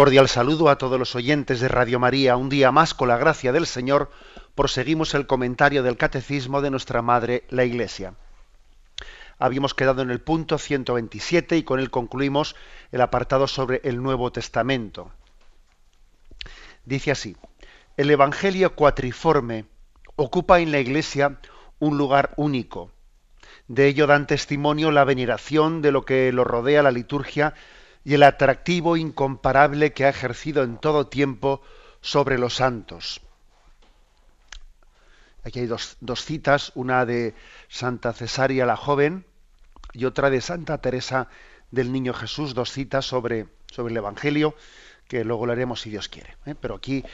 Cordial saludo a todos los oyentes de Radio María. Un día más, con la gracia del Señor, proseguimos el comentario del Catecismo de nuestra Madre, la Iglesia. Habíamos quedado en el punto 127 y con él concluimos el apartado sobre el Nuevo Testamento. Dice así, el Evangelio cuatriforme ocupa en la Iglesia un lugar único. De ello dan testimonio la veneración de lo que lo rodea la liturgia y el atractivo incomparable que ha ejercido en todo tiempo sobre los santos. Aquí hay dos, citas, una de Santa Cesaria la joven y otra de Santa Teresa del Niño Jesús, dos citas sobre, sobre el Evangelio, que luego lo haremos si Dios quiere. ¿eh? Pero aquí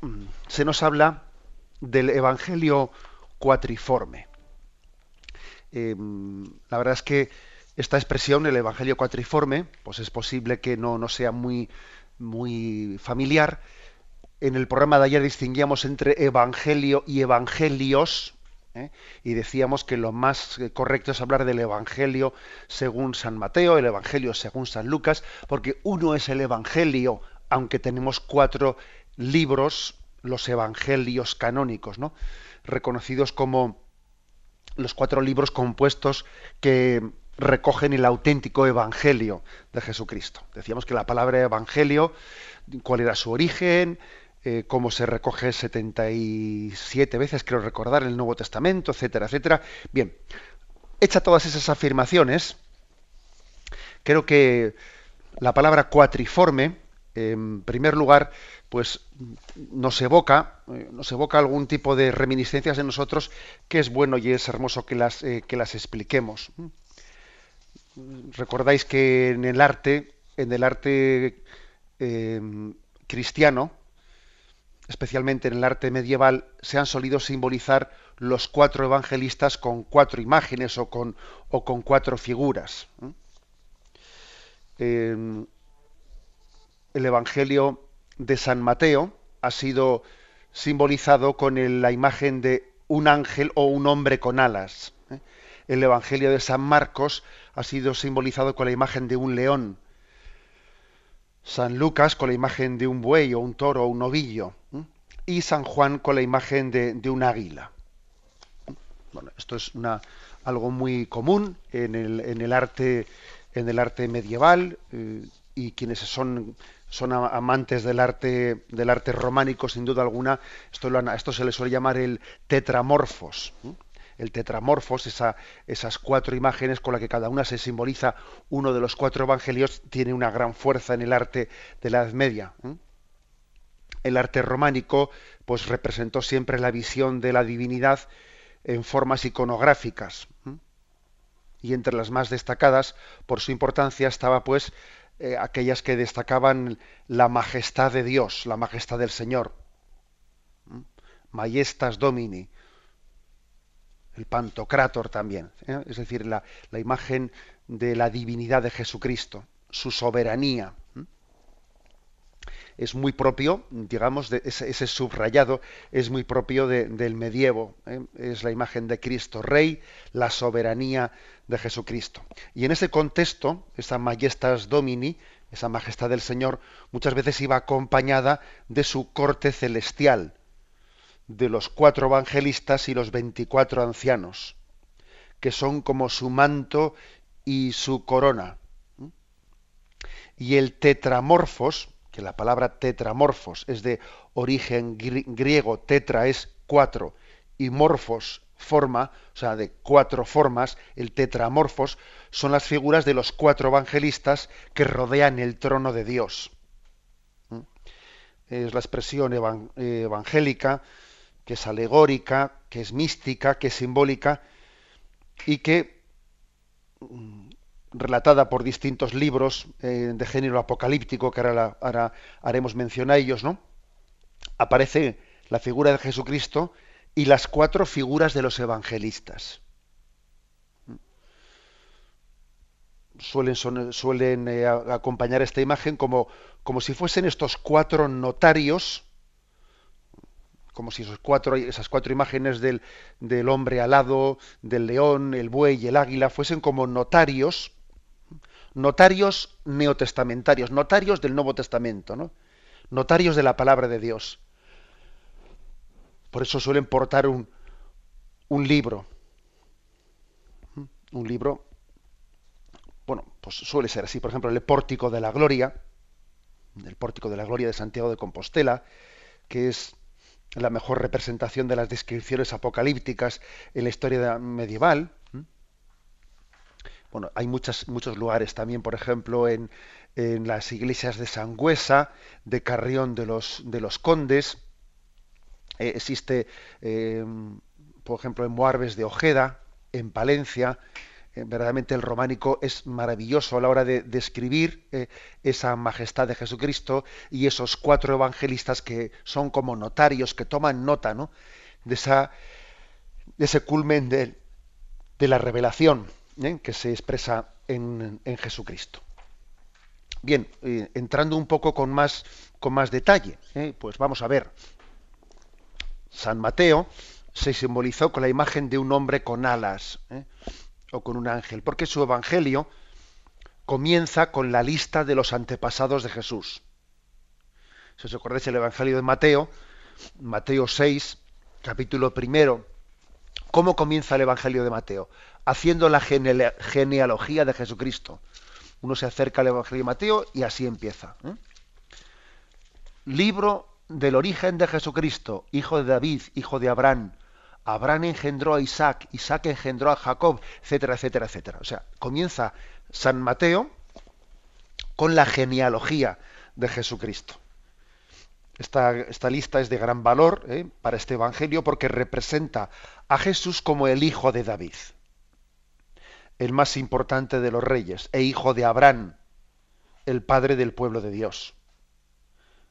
mm, se nos habla del Evangelio cuatriforme. Eh, la verdad es que esta expresión, el Evangelio cuatriforme, pues es posible que no, no sea muy, muy familiar. En el programa de ayer distinguíamos entre Evangelio y Evangelios, ¿eh? y decíamos que lo más correcto es hablar del Evangelio según San Mateo, el Evangelio según San Lucas, porque uno es el Evangelio, aunque tenemos cuatro libros, los Evangelios canónicos, ¿no? reconocidos como los cuatro libros compuestos que recogen el auténtico evangelio de Jesucristo. Decíamos que la palabra evangelio, cuál era su origen, eh, cómo se recoge 77 veces, creo recordar, en el Nuevo Testamento, etcétera, etcétera. Bien, hecha todas esas afirmaciones, creo que la palabra cuatriforme, en primer lugar, pues nos evoca, eh, nos evoca algún tipo de reminiscencias en nosotros que es bueno y es hermoso que las, eh, que las expliquemos recordáis que en el arte, en el arte eh, cristiano, especialmente en el arte medieval, se han solido simbolizar los cuatro evangelistas con cuatro imágenes o con, cuatro figuras. el Evangelio de San Mateo ha sido simbolizado con la imagen de un ángel o un hombre con alas. ¿eh? El Evangelio de San Marcos ha sido simbolizado con la imagen de un león. San Lucas con la imagen de un buey o un toro o un novillo. Y San Juan con la imagen de, un águila. Bueno, esto es una, algo muy común en el, en el, arte, en el arte medieval eh, y quienes son, son amantes del arte, del arte románico, sin duda alguna, esto, lo, esto se le suele llamar el tetramorfos el tetramorfos, esas cuatro imágenes con las que cada una se simboliza uno de los cuatro evangelios, tiene una gran fuerza en el arte de la Edad Media. El arte románico pues representó siempre la visión de la divinidad en formas iconográficas. Y entre las más destacadas, por su importancia, estaba pues eh, aquellas que destacaban la majestad de Dios, la majestad del Señor. Majestas Domini, el Pantocrátor también, ¿eh? es decir, la, imagen de la divinidad de Jesucristo, su soberanía. Es muy propio, digamos, de ese, subrayado es muy propio del medievo. ¿eh? Es la imagen de Cristo Rey, la soberanía de Jesucristo. Y en ese contexto, esa majestas domini, esa majestad del Señor, muchas veces iba acompañada de su corte celestial, de los cuatro evangelistas y los veinticuatro ancianos, que son como su manto y su corona. Y el tetramorfos, que la palabra tetramorfos es de origen griego, tetra es cuatro, y morfos forma, o sea, de cuatro formas, el tetramorfos, son las figuras de los cuatro evangelistas que rodean el trono de Dios. Es la expresión evangélica que es alegórica, que es mística, que es simbólica y que mm, relatada por distintos libros eh, de género apocalíptico, que ahora, haremos mención a ellos, ¿no? Aparece la figura de Jesucristo y las cuatro figuras de los evangelistas. Suelen, suelen eh, acompañar esta imagen como, como si fuesen estos cuatro notarios, como si cuatro, esas cuatro imágenes del, del hombre alado, del león, el buey y el águila fuesen como notarios, notarios neotestamentarios, notarios del Nuevo Testamento, ¿no? notarios de la palabra de Dios. Por eso suelen portar un, un libro. Un libro, bueno, pues suele ser así. Por ejemplo, el Pórtico de la Gloria, el Pórtico de la Gloria de Santiago de Compostela, que es la mejor representación de las descripciones apocalípticas en la historia medieval. Bueno, hay muchos lugares también, por ejemplo, en, en las iglesias de Sangüesa, de Carrión de los, de los Condes, eh, existe, eh, por ejemplo, en Moarbes de Ojeda, en Palencia. Eh, verdaderamente el románico es maravilloso a la hora de describir esa majestad de Jesucristo y esos cuatro evangelistas que son como notarios, que toman nota ¿no? de, esa, de ese culmen de, la revelación que se expresa en, en Jesucristo. Bien, entrando un poco con más, con más detalle, pues vamos a ver. San Mateo se simbolizó con la imagen de un hombre con alas ¿eh? O con un ángel, porque su evangelio comienza con la lista de los antepasados de Jesús. Si os acordáis el evangelio de Mateo, Mateo 6, capítulo primero, ¿cómo comienza el evangelio de Mateo? Haciendo la genealogía de Jesucristo. Uno se acerca al evangelio de Mateo y así empieza. ¿eh? Libro del origen de Jesucristo, hijo de David, hijo de Abraham. Abraham engendró a Isaac, Isaac engendró a Jacob, etcétera, etcétera, etcétera. O sea, comienza San Mateo con la genealogía de Jesucristo. Esta, lista es de gran valor ¿eh? para este Evangelio porque representa a Jesús como el hijo de David, el más importante de los reyes, e hijo de Abraham, el padre del pueblo de Dios.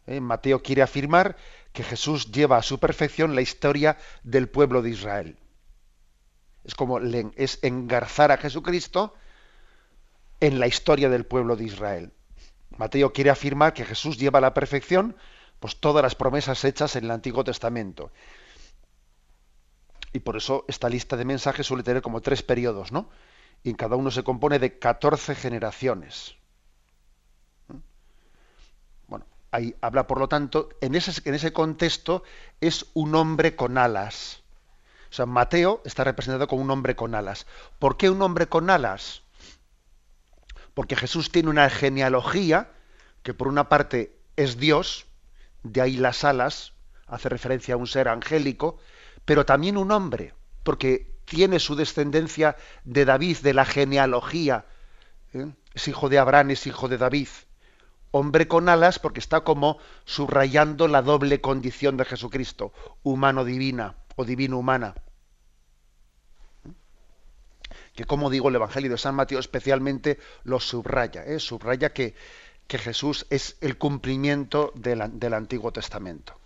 ¿eh? Mateo quiere afirmar que Jesús lleva a su perfección la historia del pueblo de Israel. Es como es engarzar a Jesucristo en la historia del pueblo de Israel. Mateo quiere afirmar que Jesús lleva a la perfección pues todas las promesas hechas en el Antiguo Testamento. Y por eso esta lista de mensajes suele tener como tres periodos, ¿no? Y cada uno se compone de 14 generaciones. Habla, por lo tanto, en ese, en ese contexto es un hombre con alas. O sea, Mateo está representado como un hombre con alas. ¿Por qué un hombre con alas? Porque Jesús tiene una genealogía que por una parte es Dios, de ahí las alas, hace referencia a un ser angélico, pero también un hombre, porque tiene su descendencia de David, de la genealogía. ¿eh? Es hijo de Abraham, es hijo de David hombre con alas porque está como subrayando la doble condición de Jesucristo, humano-divina o divino-humana. Que como digo, el Evangelio de San Mateo especialmente lo subraya, ¿eh? subraya que, que, Jesús es el cumplimiento del Antiguo Testamento.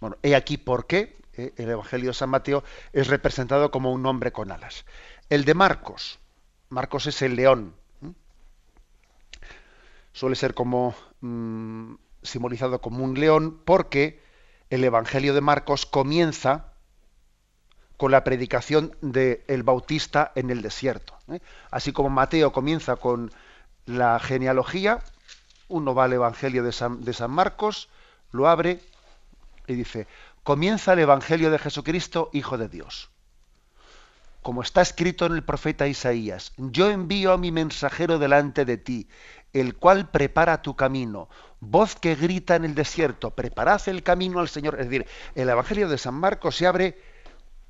Bueno, he aquí por qué ¿eh? el Evangelio de San Mateo es representado como un hombre con alas. El de Marcos, Marcos es el león, suele ser como mm, simbolizado como un león porque el Evangelio de Marcos comienza con la predicación del el Bautista en el desierto. ¿eh? Así como Mateo comienza con la genealogía, uno va al Evangelio de San Marcos, lo abre y dice, comienza el Evangelio de Jesucristo, Hijo de Dios. Como está escrito en el profeta Isaías, yo envío a mi mensajero delante de ti, el cual prepara tu camino. Voz que grita en el desierto, preparad el camino al Señor. Es decir, el Evangelio de San Marcos se abre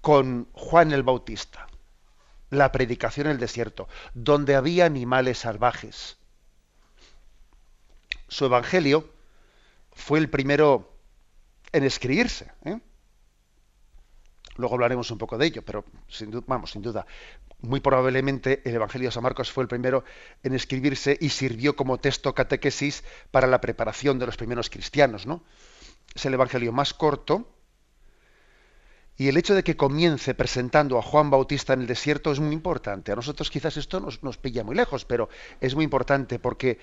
con Juan el Bautista, la predicación en el desierto, donde había animales salvajes. Su Evangelio fue el primero en escribirse. ¿eh? Luego hablaremos un poco de ello, pero sin, vamos, sin duda, muy probablemente el Evangelio de San Marcos fue el primero en escribirse y sirvió como texto catequesis para la preparación de los primeros cristianos, ¿no? Es el Evangelio más corto y el hecho de que comience presentando a Juan Bautista en el desierto es muy importante. A nosotros quizás esto nos, nos pilla muy lejos, pero es muy importante porque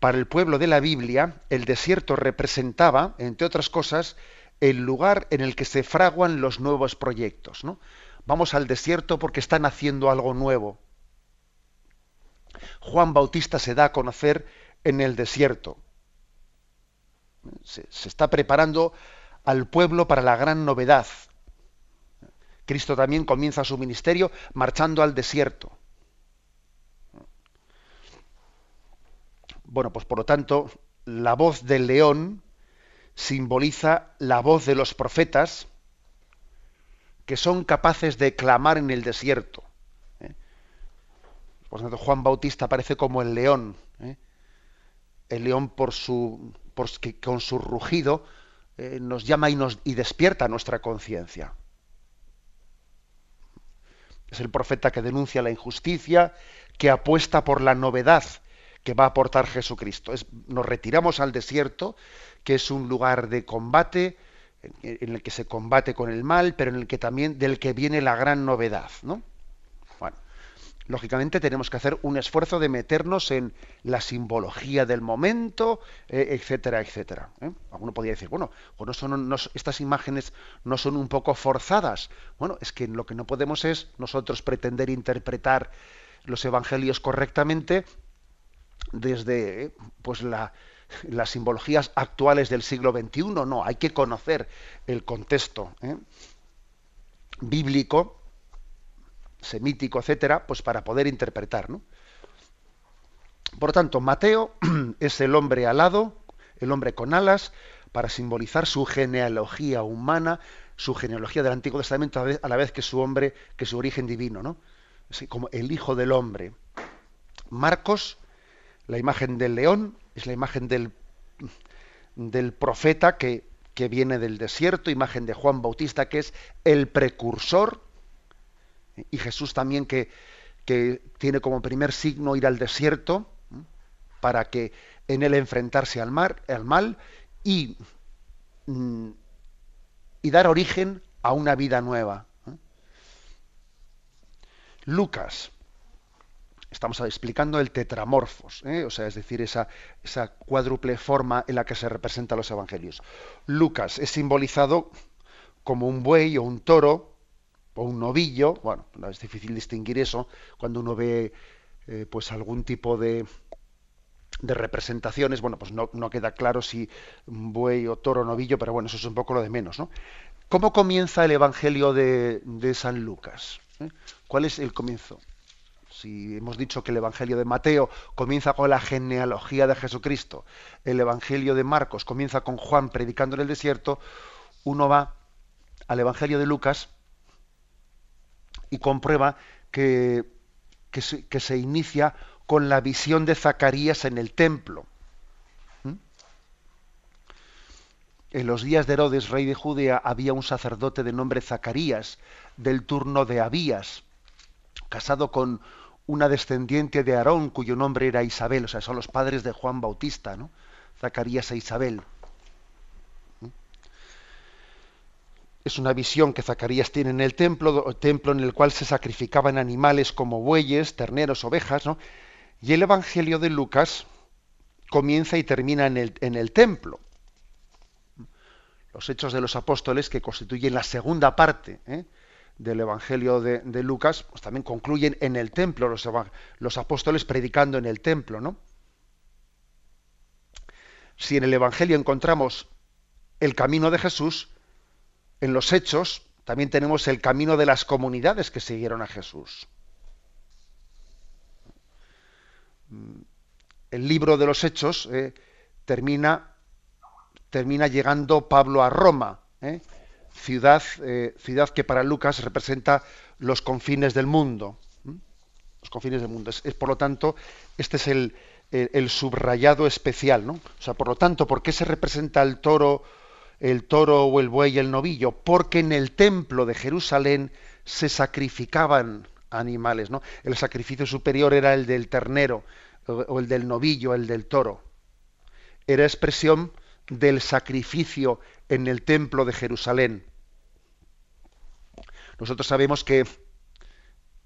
para el pueblo de la Biblia el desierto representaba, entre otras cosas, el lugar en el que se fraguan los nuevos proyectos. ¿no? Vamos al desierto porque están haciendo algo nuevo. Juan Bautista se da a conocer en el desierto. Se, se está preparando al pueblo para la gran novedad, Cristo también comienza su ministerio marchando al desierto. Bueno, pues por lo tanto, la voz del león simboliza la voz de los profetas que son capaces de clamar en el desierto. ¿eh? Por tanto, Juan Bautista aparece como el león. ¿eh? El león por su, por, que con su rugido eh, nos llama y, nos, y despierta nuestra conciencia. Es el profeta que denuncia la injusticia, que apuesta por la novedad que va a aportar Jesucristo. nos retiramos al desierto, que es un lugar de combate, en el que se combate con el mal, pero en el que también del que viene la gran novedad, ¿no? lógicamente tenemos que hacer un esfuerzo de meternos en la simbología del momento, eh, etcétera, etcétera. ¿eh? Alguno podría decir, bueno, estas imágenes no son un poco forzadas. Bueno, es que lo que no podemos es nosotros pretender interpretar los evangelios correctamente desde eh, pues las simbologías actuales del siglo XXI. No, hay que conocer el contexto bíblico semítico, etcétera, pues para poder interpretar. ¿no? Por tanto, Mateo es el hombre alado, el hombre con alas, para simbolizar su genealogía humana, su genealogía del Antiguo Testamento a la vez que su hombre, que su origen divino, ¿no? como el hijo del hombre. Marcos, la imagen del león, es la imagen del, del profeta que, que viene del desierto, imagen de Juan Bautista, que es el precursor y Jesús también que, tiene como primer signo ir al desierto para que en él enfrentarse al, mar, al mal y, mm, y dar origen a una vida nueva. Lucas, estamos explicando el tetramorfos, ¿eh? o sea, es decir, esa, cuádruple forma en la que se representan los evangelios. Lucas es simbolizado como un buey o un toro, o un novillo, bueno, es difícil distinguir eso cuando uno ve eh, pues algún tipo de, de representaciones, bueno, pues no, queda claro si buey o toro o novillo, pero bueno, eso es un poco lo de menos, ¿no? ¿Cómo comienza el Evangelio de, San Lucas? ¿Eh? ¿Cuál es el comienzo? Si hemos dicho que el Evangelio de Mateo comienza con la genealogía de Jesucristo, el Evangelio de Marcos comienza con Juan predicando en el desierto, uno va al Evangelio de Lucas y comprueba que, que, se, inicia con la visión de Zacarías en el templo. ¿Mm? En los días de Herodes, rey de Judea, había un sacerdote de nombre Zacarías, del turno de Abías, casado con una descendiente de Aarón, cuyo nombre era Isabel, o sea, son los padres de Juan Bautista, ¿no? Zacarías e Isabel. Es una visión que Zacarías tiene en el templo, templo en el cual se sacrificaban animales como bueyes, terneros, ovejas, ¿no? Y el Evangelio de Lucas comienza y termina en el, en el templo. Los hechos de los apóstoles, que constituyen la segunda parte ¿eh? Del Evangelio de, Lucas, pues también concluyen en el templo, los, los apóstoles predicando en el templo, ¿no? Si en el Evangelio encontramos el camino de Jesús, en los hechos también tenemos el camino de las comunidades que siguieron a Jesús. El libro de los hechos eh, termina, termina llegando Pablo a Roma, eh, ciudad, eh, ciudad que para Lucas representa los confines del mundo. Los confines del mundo. Es, por lo tanto, este es el, subrayado especial. ¿no? O sea, por lo tanto, ¿por qué se representa el toro? el toro o el buey y el novillo, porque en el templo de Jerusalén se sacrificaban animales, ¿no? El sacrificio superior era el del ternero o el del novillo, el del toro. Era expresión del sacrificio en el templo de Jerusalén. Nosotros sabemos que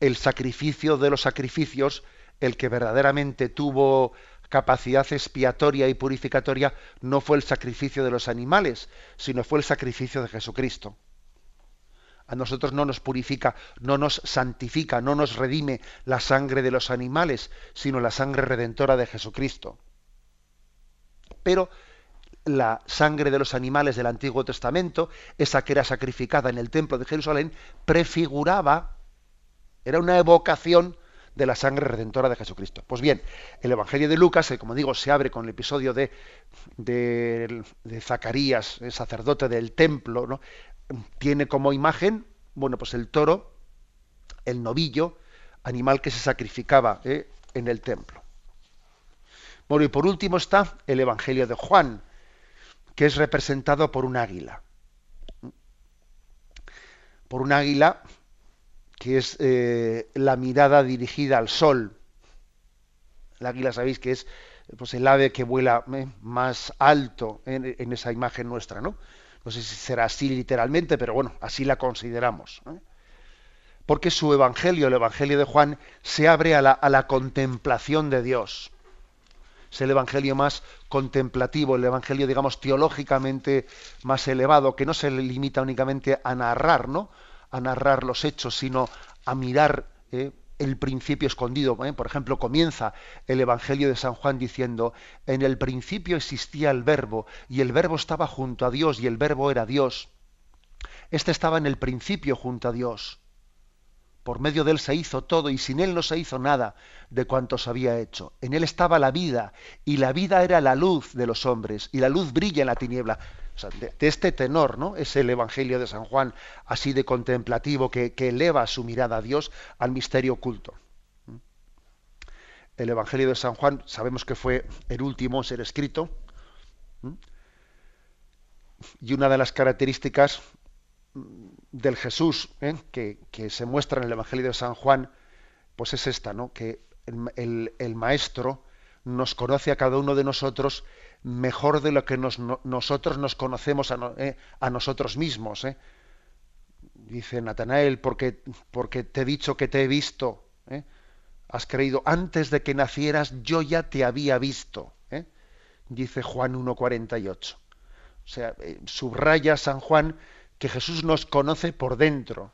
el sacrificio de los sacrificios, el que verdaderamente tuvo capacidad expiatoria y purificatoria, no fue el sacrificio de los animales, sino fue el sacrificio de Jesucristo. A nosotros no nos purifica, no nos santifica, no nos redime la sangre de los animales, sino la sangre redentora de Jesucristo. Pero la sangre de los animales del Antiguo Testamento, esa que era sacrificada en el templo de Jerusalén, prefiguraba, era una evocación de la sangre redentora de Jesucristo. Pues bien, el Evangelio de Lucas, que como digo, se abre con el episodio de, de, Zacarías, el sacerdote del templo, tiene como imagen, bueno, pues el toro, el novillo, animal que se sacrificaba ¿eh? en el templo. Bueno, y por último está el Evangelio de Juan, que es representado por un águila. Por un águila que es eh, la mirada dirigida al sol. El águila sabéis que es pues, el ave que vuela eh, más alto en, esa imagen nuestra, ¿no? No sé si será así literalmente, pero bueno, así la consideramos. ¿eh? Porque su evangelio, el evangelio de Juan, se abre a la, a la contemplación de Dios es el evangelio más contemplativo, el evangelio, digamos, teológicamente más elevado, que no se limita únicamente a narrar, ¿no? A narrar los hechos, sino a mirar ¿eh? el principio escondido. ¿eh? Por ejemplo, comienza el evangelio de San Juan diciendo: En el principio existía el Verbo, y el Verbo estaba junto a Dios, y el Verbo era Dios. Este estaba en el principio junto a Dios. Por medio de él se hizo todo y sin él no se hizo nada de cuanto se había hecho. En él estaba la vida y la vida era la luz de los hombres y la luz brilla en la tiniebla. de, este tenor, ¿no? Es el Evangelio de San Juan, así de contemplativo, que, eleva su mirada a Dios al misterio oculto. El Evangelio de San Juan sabemos que fue el último en ser escrito. Y una de las características del Jesús ¿eh? que, se muestra en el Evangelio de San Juan, pues es esta, ¿no? Que el, Maestro nos conoce a cada uno de nosotros mejor de lo que nosotros nos conocemos a, ¿eh? nosotros mismos. ¿eh? Dice Natanael, porque, porque te he dicho que te he visto, has creído, antes de que nacieras yo ya te había visto. Dice Juan 1.48. O sea, subraya San Juan que Jesús nos conoce por dentro.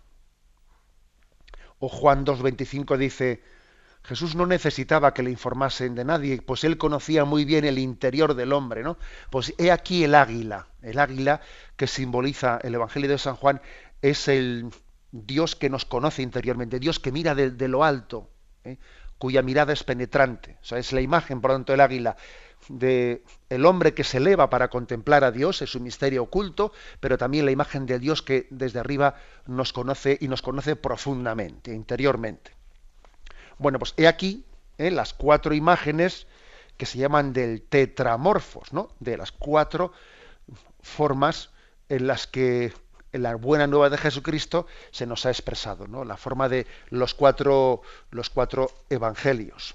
O Juan 2.25 dice, Jesús no necesitaba que le informasen de nadie, pues él conocía muy bien el interior del hombre, ¿no? Pues he aquí el águila, el águila que simboliza el Evangelio de San Juan, es el Dios que nos conoce interiormente, Dios que mira de, lo alto, ¿eh? cuya mirada es penetrante. O sea, es la imagen, por lo tanto, el águila de el hombre que se eleva para contemplar a Dios, es un misterio oculto, pero también la imagen de Dios que desde arriba nos conoce y nos conoce profundamente, interiormente. Bueno, pues he aquí ¿eh? las cuatro imágenes que se llaman del tetramorfos, ¿no? De las cuatro formas en las que la buena nueva de Jesucristo se nos ha expresado, ¿no? La forma de los cuatro, los cuatro evangelios.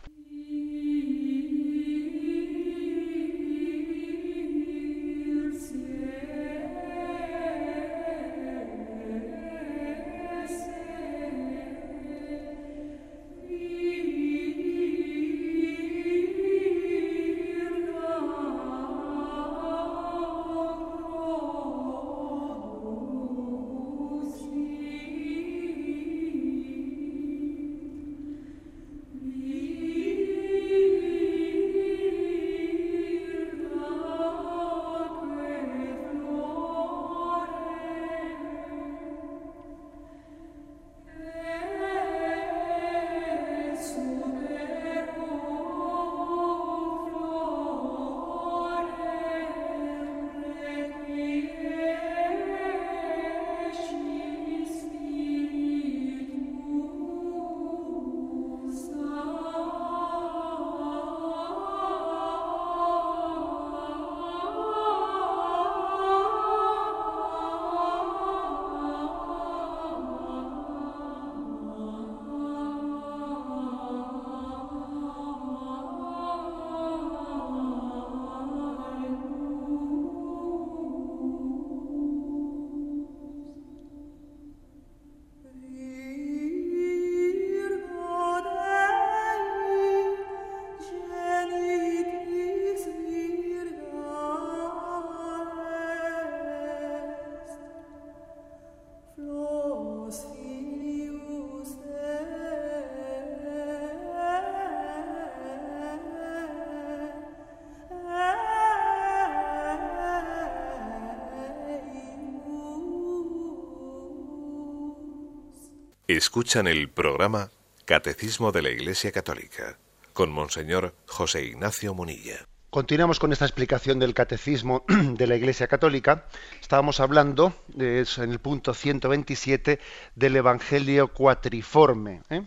Escuchan el programa Catecismo de la Iglesia Católica con Monseñor José Ignacio Munilla. Continuamos con esta explicación del Catecismo de la Iglesia Católica. Estábamos hablando en el punto 127 del Evangelio cuatriforme, ¿eh?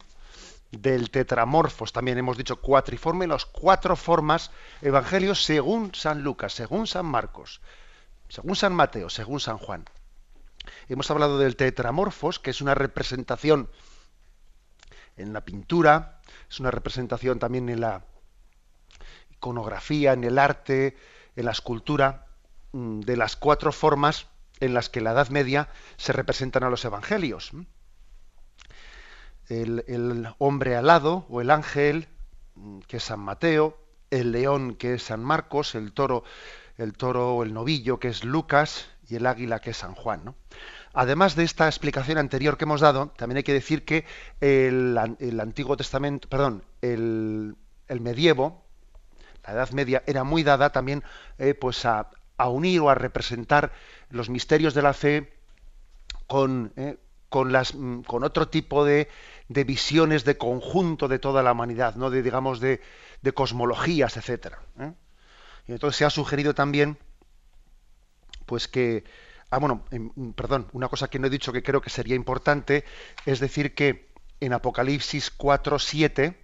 del tetramorfos. También hemos dicho cuatriforme, las cuatro formas evangelios según San Lucas, según San Marcos, según San Mateo, según San Juan. Hemos hablado del tetramorfos, que es una representación en la pintura, es una representación también en la iconografía, en el arte, en la escultura, mm, de las cuatro formas en las que en la Edad Media se representan a los evangelios. El, el hombre alado o el ángel, mm, que es San Mateo, el león, que es San Marcos, el toro, el toro o el novillo, que es Lucas, y el águila, que es San Juan. ¿no? Además de esta explicación anterior que hemos dado, también hay que decir que el, Antiguo Testamento, perdón, el, medievo, la Edad Media, era muy dada también eh, pues a, unir o a representar los misterios de la fe con, eh, con, las, mm, con otro tipo de, visiones de conjunto de toda la humanidad, ¿no? de, digamos, de, cosmologías, etcétera. ¿eh? Y entonces se ha sugerido también pues que Ah, bueno, em, perdón, una cosa que no he dicho que creo que sería importante es decir que en Apocalipsis 4, 7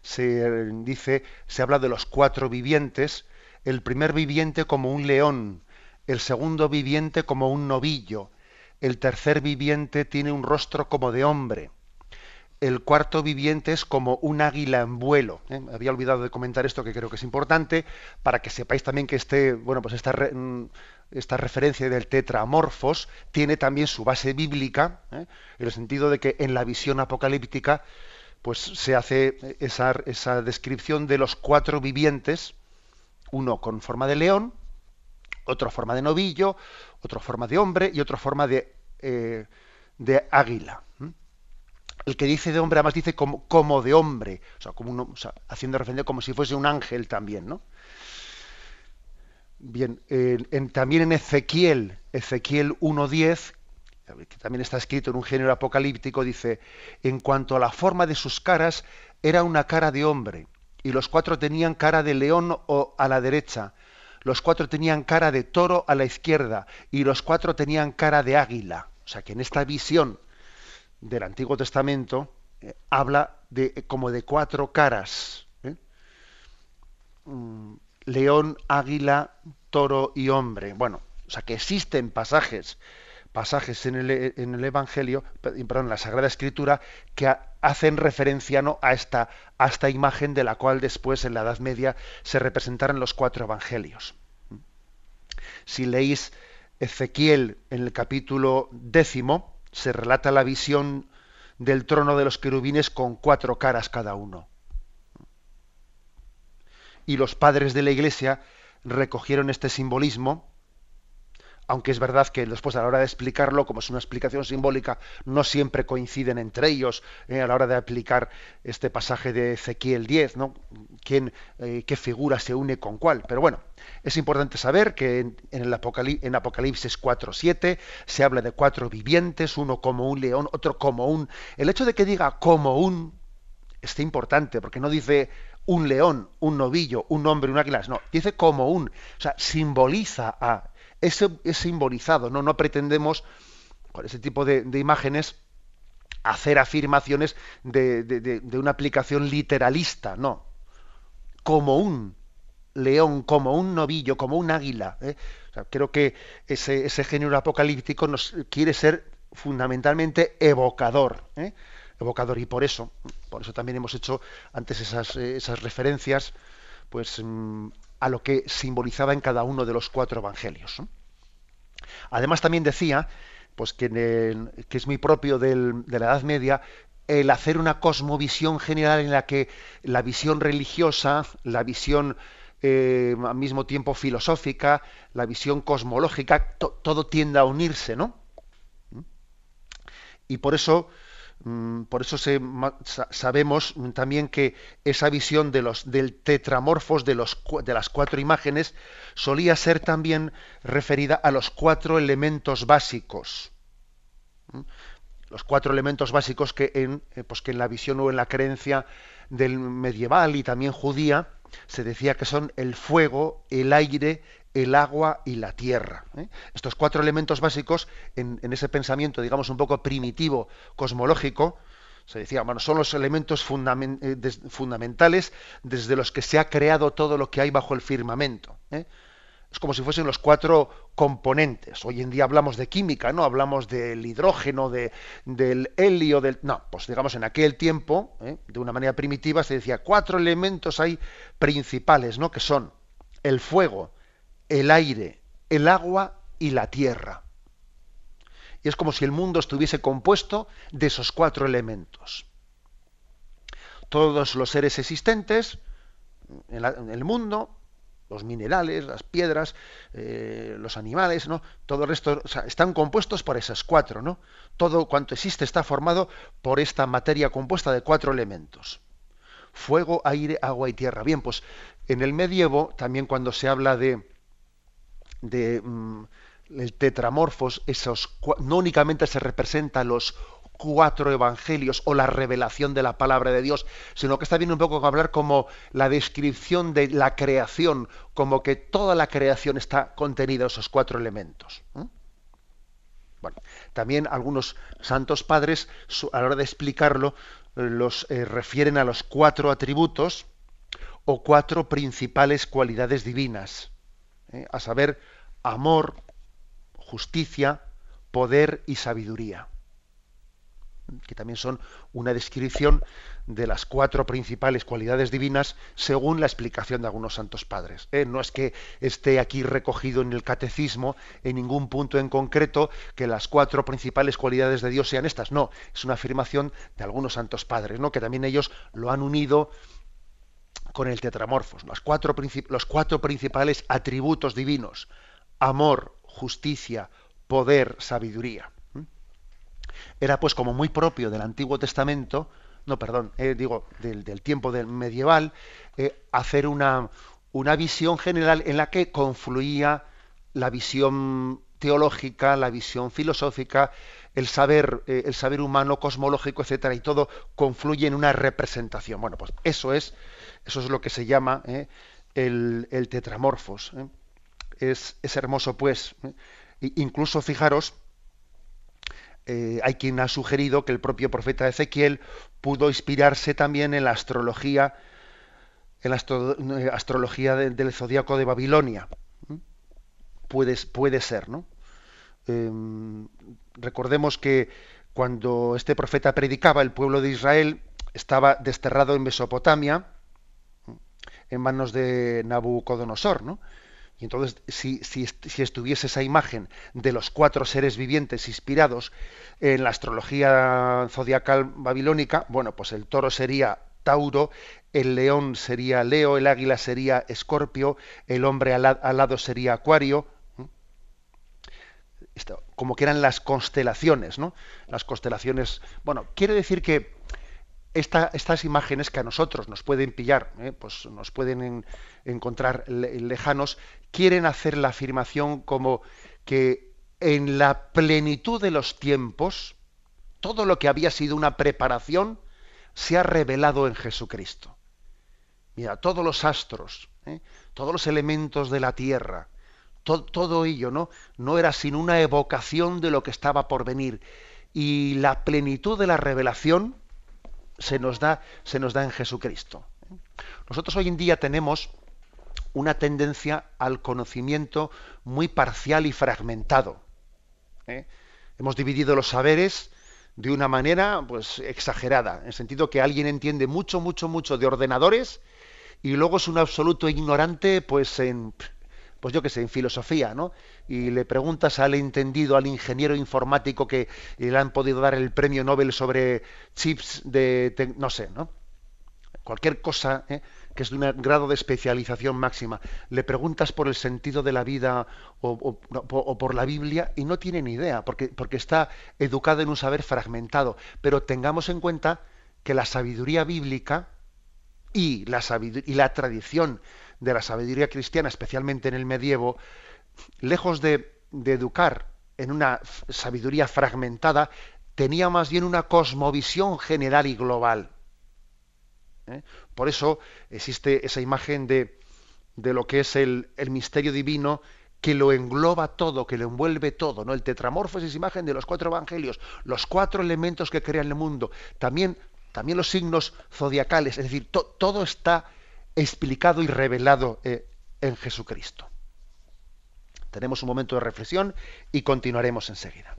se dice, se habla de los cuatro vivientes, el primer viviente como un león, el segundo viviente como un novillo, el tercer viviente tiene un rostro como de hombre, el cuarto viviente es como un águila en vuelo. ¿eh? Había olvidado de comentar esto que creo que es importante para que sepáis también que este, bueno, pues esta, mm, esta referencia del tetramorfos tiene también su base bíblica, ¿eh? en el sentido de que en la visión apocalíptica pues se hace esa, esa descripción de los cuatro vivientes, uno con forma de león, otro forma de novillo, otro forma de hombre y otra forma de, eh, de águila. El que dice de hombre además dice como, como de hombre, o sea, como haciendo referencia como si fuese un ángel también, ¿no? Bien, también en Ezequiel, Ezequiel 1.10, que también está escrito en un género apocalíptico, dice, en cuanto a la forma de sus caras, era una cara de hombre, y los cuatro tenían cara de león a la derecha, los cuatro tenían cara de toro a la izquierda, y los cuatro tenían cara de águila. O sea que en esta visión del Antiguo Testamento eh, habla de como de cuatro caras. ¿eh? Mm, león, águila, toro y hombre. Bueno, o sea que existen pasajes, pasajes en el, Evangelio, perdón, en la Sagrada Escritura, que hacen referencia ¿no? a, esta, a esta imagen de la cual después en la Edad Media se representaron los cuatro Evangelios. Si leéis Ezequiel en el capítulo décimo, se relata la visión del trono de los querubines con cuatro caras cada uno y los padres de la Iglesia recogieron este simbolismo, aunque es verdad que después a la hora de explicarlo, como es una explicación simbólica, no siempre coinciden entre ellos eh, a la hora de aplicar este pasaje de Ezequiel 10, ¿no? ¿Quién, eh, ¿Qué figura se une con cuál? Pero bueno, es importante saber que en, el en Apocalipsis 4.7 se habla de cuatro vivientes, uno como un león, otro como un... El hecho de que diga como un es importante, porque no dice un león, un novillo, un hombre, un águila, no, dice como un, o sea, simboliza a, es, es simbolizado, no, no pretendemos con ese tipo de, imágenes hacer afirmaciones de, una aplicación literalista, no, como un león, como un novillo, como un águila. ¿eh? creo que ese, ese género apocalíptico nos quiere ser fundamentalmente evocador. ¿eh? Evocador y por eso, por eso también hemos hecho antes esas, eh, esas referencias, pues mm, a lo que simbolizaba en cada uno de los cuatro evangelios. Además también decía, pues que, que es muy propio de la Edad Media, el hacer una cosmovisión general en la que la visión religiosa, la visión eh, al mismo tiempo filosófica, la visión cosmológica, todo tiende a unirse, ¿no? Y por eso Mm, por eso sabemos también que esa visión del tetramorfos de, de las cuatro imágenes solía ser también referida a los cuatro elementos básicos. los cuatro elementos básicos que en, eh, pues que en la visión o en la creencia del medieval y también judía se decía que son el fuego, el aire, el agua y la tierra. ¿eh? Estos cuatro elementos básicos en, ese pensamiento, digamos, un poco primitivo, cosmológico, se decía, bueno, son los elementos eh, fundamentales desde los que se ha creado todo lo que hay bajo el firmamento. ¿eh? Es como si fuesen los cuatro componentes. Hoy en día hablamos de química, ¿no? Hablamos del hidrógeno, de, del helio, del. No, pues digamos, en aquel tiempo, de una manera primitiva, se decía cuatro elementos hay principales, ¿no? Que son el fuego, el aire, el agua y la tierra. Y es como si el mundo estuviese compuesto de esos cuatro elementos. Todos los seres existentes en, el mundo, los minerales, las piedras, eh, los animales, ¿no? Todo el resto están compuestos por esas cuatro, ¿no? Todo cuanto existe está formado por esta materia compuesta de cuatro elementos. Fuego, aire, agua y tierra. Bien, pues en el medievo, también cuando se habla de, de mm, el tetramorfos, esos, no únicamente se representan los cuatro evangelios o la revelación de la palabra de Dios, sino que está bien un poco hablar como la descripción de la creación, como que toda la creación está contenida en esos cuatro elementos. Bueno, también algunos santos padres, a la hora de explicarlo, los eh, refieren a los cuatro atributos o cuatro principales cualidades divinas, ¿eh? a saber, amor, justicia, poder y sabiduría, que también son una descripción de las cuatro principales cualidades divinas según la explicación de algunos santos padres. ¿eh? No es que esté aquí recogido en el catecismo en ningún punto en concreto que las cuatro principales cualidades de Dios sean estas, no, es una afirmación de algunos santos padres, ¿no? que también ellos lo han unido con el tetramorfos, los cuatro, los cuatro principales atributos divinos, amor, justicia, poder, sabiduría. Era pues como muy propio del Antiguo Testamento, no, perdón, eh, digo, del, tiempo del medieval, eh, hacer una, una visión general en la que confluía la visión teológica, la visión filosófica, el saber, eh, el saber humano, cosmológico, etcétera, y todo confluye en una representación. Bueno, pues eso es, eso es lo que se llama el, el, tetramorfos. Es, es, hermoso, pues. Incluso, fijaros, eh, hay quien ha sugerido que el propio profeta Ezequiel pudo inspirarse también en la astrología, en la eh, astrología del zodiaco de Babilonia. Puede, puede ser, ¿no? Em, recordemos que cuando este profeta predicaba, el pueblo de Israel estaba desterrado en Mesopotamia, en manos de Nabucodonosor, ¿no? Y entonces, si, si, estuviese esa imagen de los cuatro seres vivientes inspirados en la astrología zodiacal babilónica, bueno, pues el toro sería Tauro, el león sería Leo, el águila sería Escorpio, el hombre al, lado sería Acuario, como que eran las constelaciones, ¿no? Las constelaciones. Bueno, quiere decir que estas imágenes que a nosotros nos pueden pillar, ¿eh? pues nos pueden encontrar lejanos, quieren hacer la afirmación como que en la plenitud de los tiempos, todo lo que había sido una preparación se ha revelado en Jesucristo. Mira, todos los astros, ¿eh? todos los elementos de la tierra, todo ello ¿no? no era sino una evocación de lo que estaba por venir. Y la plenitud de la revelación, se nos da, se nos da en Jesucristo. Nosotros hoy en día tenemos una tendencia al conocimiento muy parcial y fragmentado. ¿eh? Hemos dividido los saberes de una manera pues exagerada, en el sentido que alguien entiende mucho, mucho, mucho de ordenadores y luego es un absoluto ignorante pues en pues yo qué sé, en filosofía, ¿no? Y le preguntas al entendido, al ingeniero informático que le han podido dar el premio Nobel sobre chips de, no sé, ¿no? Cualquier cosa ¿eh? que es de un grado de especialización máxima. Le preguntas por el sentido de la vida o, por la Biblia y no tiene ni idea, porque, porque está educado en un saber fragmentado. Pero tengamos en cuenta que la sabiduría bíblica y la, y la tradición de la sabiduría cristiana, especialmente en el medievo, lejos de, educar en una sabiduría fragmentada, tenía más bien una cosmovisión general y global. ¿eh? Por eso existe esa imagen de, de lo que es el, el, misterio divino que lo engloba todo, que lo envuelve todo. ¿no? El tetramorfos es imagen de los cuatro evangelios, los cuatro elementos que crean el mundo. También, también los signos zodiacales, es decir, todo está explicado y revelado eh, en Jesucristo. Tenemos un momento de reflexión y continuaremos enseguida.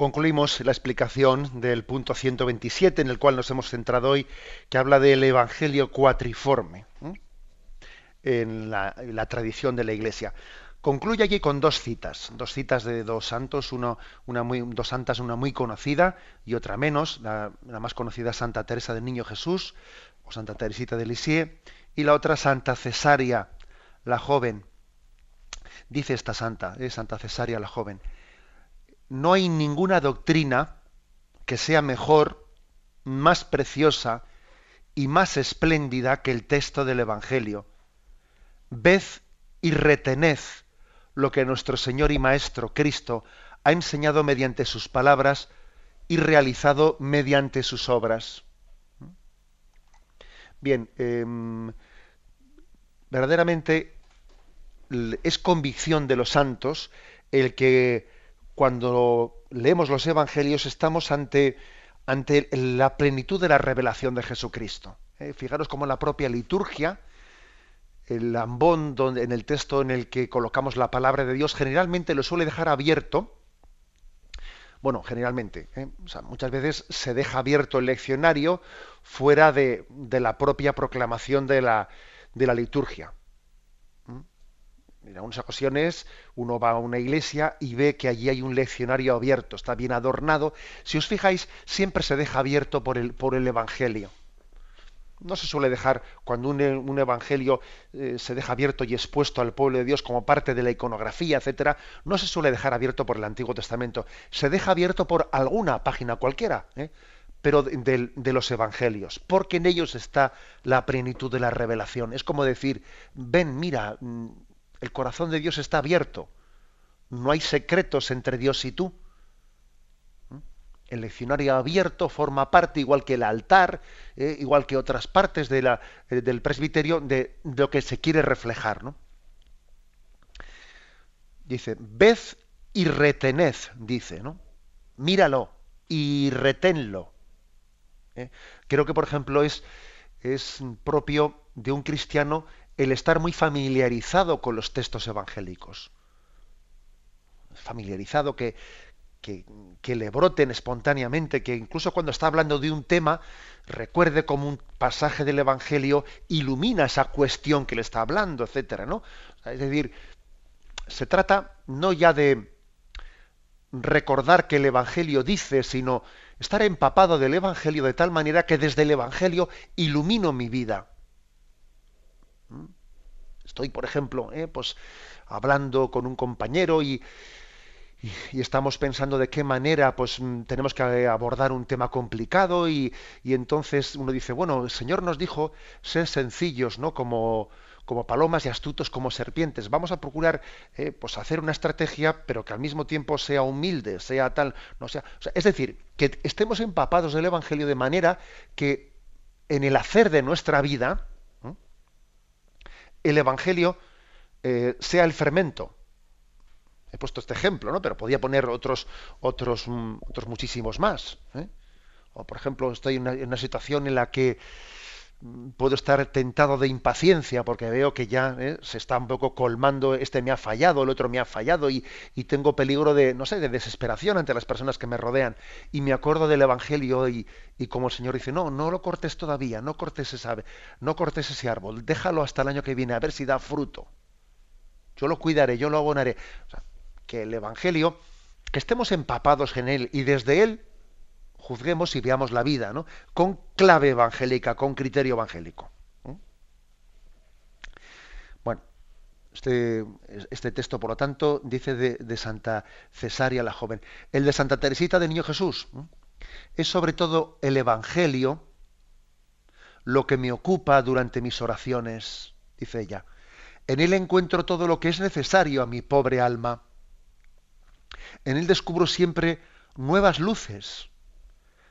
Concluimos la explicación del punto 127 en el cual nos hemos centrado hoy, que habla del Evangelio cuatriforme en, la, tradición de la Iglesia. Concluye allí con dos citas, dos citas de dos santos, una muy, dos santas, una muy conocida y otra menos, la, más conocida Santa Teresa del Niño Jesús o Santa Teresita de Lisieux y la otra Santa Cesaria, la joven. Dice esta santa, eh, Santa Cesaria la joven, no hay ninguna doctrina que sea mejor, más preciosa y más espléndida que el texto del Evangelio. Ved y retened lo que nuestro Señor y Maestro Cristo ha enseñado mediante sus palabras y realizado mediante sus obras. Bien, em, verdaderamente es convicción de los santos el que cuando leemos los evangelios estamos ante, ante la plenitud de la revelación de Jesucristo. ¿eh? Fijaros cómo la propia liturgia, el ambón donde, en el texto en el que colocamos la palabra de Dios, generalmente lo suele dejar abierto. Bueno, generalmente, ¿eh? muchas veces se deja abierto el leccionario fuera de, de la propia proclamación de la, de la liturgia. En algunas ocasiones uno va a una iglesia y ve que allí hay un leccionario abierto, está bien adornado. Si os fijáis, siempre se deja abierto por el, por el Evangelio. No se suele dejar, cuando un, evangelio eh, se deja abierto y expuesto al pueblo de Dios como parte de la iconografía, etcétera, no se suele dejar abierto por el Antiguo Testamento. Se deja abierto por alguna página cualquiera, ¿eh? pero de, de, los evangelios, porque en ellos está la plenitud de la revelación. Es como decir, ven, mira, mm, el corazón de Dios está abierto. No hay secretos entre Dios y tú. El leccionario abierto forma parte, igual que el altar, eh, igual que otras partes eh, del presbiterio, de, lo que se quiere reflejar. ¿no? Dice, ved y retened, dice, ¿no? Míralo y reténlo. ¿eh? Creo que, por ejemplo, es propio de un cristiano el estar muy familiarizado con los textos evangélicos. Familiarizado que, que, le broten espontáneamente, que incluso cuando está hablando de un tema, recuerde como un pasaje del Evangelio ilumina esa cuestión que le está hablando, etcétera, ¿no? Es decir, se trata no ya de recordar que el Evangelio dice, sino estar empapado del Evangelio de tal manera que desde el Evangelio ilumino mi vida. Estoy, por ejemplo, eh, pues hablando con un compañero y, estamos pensando de qué manera pues mm, tenemos que abordar un tema complicado y, entonces uno dice, bueno, el Señor nos dijo ser sencillos, ¿no? Como, como palomas y astutos como serpientes. Vamos a procurar eh, pues hacer una estrategia, pero que al mismo tiempo sea humilde, sea tal, no sea, es decir, que estemos empapados del Evangelio de manera que en el hacer de nuestra vida el Evangelio eh, sea el fermento. He puesto este ejemplo, ¿no? Pero podía poner otros, otros, mm, otros muchísimos más. ¿eh? O por ejemplo, estoy en una situación en la que puedo estar tentado de impaciencia porque veo que ya ¿eh? se está un poco colmando, este me ha fallado, el otro me ha fallado y, tengo peligro de, no sé, de desesperación ante las personas que me rodean. Y me acuerdo del Evangelio y, como el Señor dice, no, no lo cortes todavía, no cortes ese, no cortes ese árbol, déjalo hasta el año que viene a ver si da fruto. Yo lo cuidaré, yo lo abonaré. que el Evangelio, que estemos empapados en él y desde él juzguemos y veamos la vida, ¿no? Con clave evangélica, con criterio evangélico. Bueno, este, este, texto, por lo tanto, dice de, Santa Cesaria la joven. El de Santa Teresita de Niño Jesús es sobre todo el Evangelio lo que me ocupa durante mis oraciones, dice ella. En él encuentro todo lo que es necesario a mi pobre alma. En él descubro siempre nuevas luces,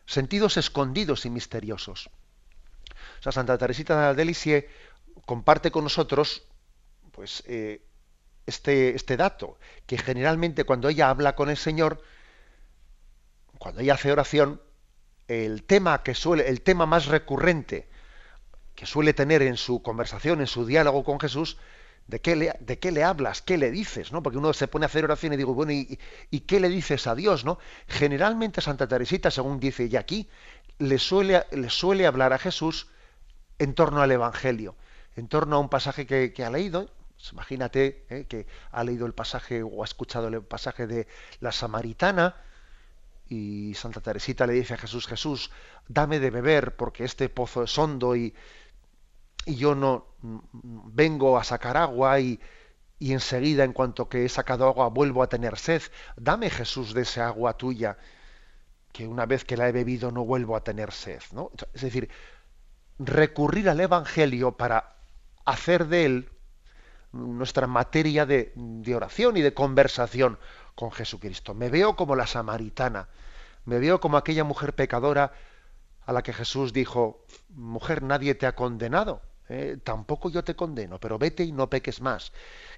sentidos escondidos y misteriosos. Santa Teresita de Lisieux comparte con nosotros pues, eh, este, este dato, que generalmente cuando ella habla con el Señor, cuando ella hace oración, el tema que suele, el tema más recurrente que suele tener en su conversación, en su diálogo con Jesús, ¿De qué, le, ¿De qué le hablas? ¿Qué le dices? ¿no? Porque uno se pone a hacer oración y digo, bueno, ¿y, qué le dices a Dios? ¿no? Generalmente Santa Teresita, según dice ella aquí, le suele, le suele hablar a Jesús en torno al Evangelio, en torno a un pasaje que, ha leído. Imagínate ¿eh? que ha leído el pasaje o ha escuchado el pasaje de la Samaritana y Santa Teresita le dice a Jesús, Jesús, dame de beber porque este pozo es hondo y, y yo no vengo a sacar agua y, y enseguida en cuanto que he sacado agua vuelvo a tener sed. Dame Jesús de esa agua tuya, que una vez que la he bebido no vuelvo a tener sed. ¿no? Es decir, recurrir al Evangelio para hacer de él nuestra materia de, de, oración y de conversación con Jesucristo. Me veo como la samaritana, me veo como aquella mujer pecadora a la que Jesús dijo, mujer, nadie te ha condenado. ¿Eh? tampoco yo te condeno, pero vete y no peques más.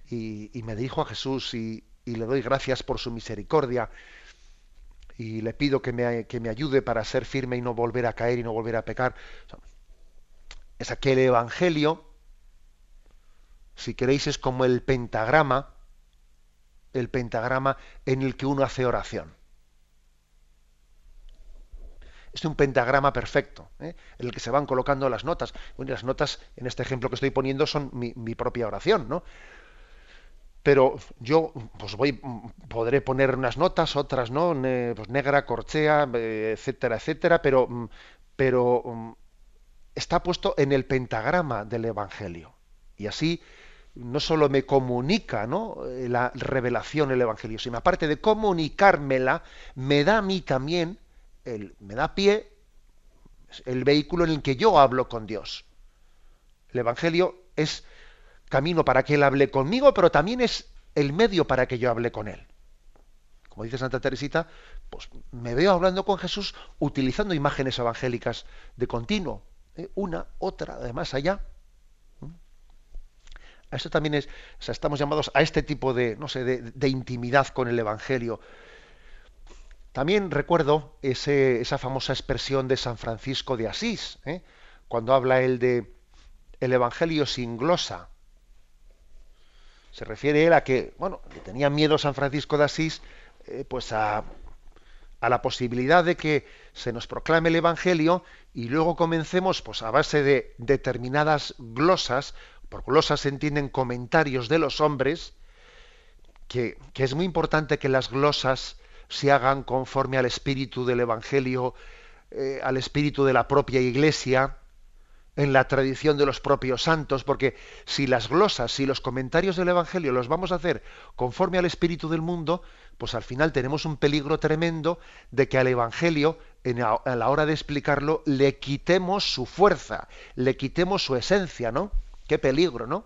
Y, me dirijo a Jesús y, le doy gracias por su misericordia y le pido que me, ayude para ser firme y no volver a caer y no volver a pecar. Es aquel evangelio, si queréis, es como el pentagrama, el pentagrama en el que uno hace oración es un pentagrama perfecto, ¿eh? en el que se van colocando las notas. Bueno, las notas, en este ejemplo que estoy poniendo, son mi, propia oración, ¿no? Pero yo pues voy, podré poner unas notas, otras no, pues negra, corchea, eh, etcétera, etcétera, pero, mm, pero mm, está puesto en el pentagrama del Evangelio. Y así no solo me comunica ¿no? La revelación el Evangelio, sino aparte de comunicármela, me da a mí también me da pie el vehículo en el que yo hablo con Dios. El Evangelio es camino para que Él hable conmigo, pero también es el medio para que yo hable con Él. Como dice Santa Teresita, pues me veo hablando con Jesús utilizando imágenes evangélicas de continuo, ¿eh? una, otra, además allá. ¿Mm? Esto también es, estamos llamados a este tipo de, no sé, de intimidad con el Evangelio. También recuerdo esa famosa expresión de San Francisco de Asís, ¿eh? cuando habla él de el Evangelio sin glosa. Se refiere él a que, bueno, tenía miedo San Francisco de Asís, eh, pues a, a, la posibilidad de que se nos proclame el Evangelio y luego comencemos, pues a base de determinadas glosas, por glosas se entienden comentarios de los hombres, que, que es muy importante que las glosas se hagan conforme al espíritu del Evangelio, eh, al espíritu de la propia Iglesia, en la tradición de los propios santos, porque si las glosas, si los comentarios del Evangelio los vamos a hacer conforme al espíritu del mundo, pues al final tenemos un peligro tremendo de que al Evangelio, a la hora de explicarlo, le quitemos su fuerza, le quitemos su esencia, ¿no? Qué peligro, ¿no?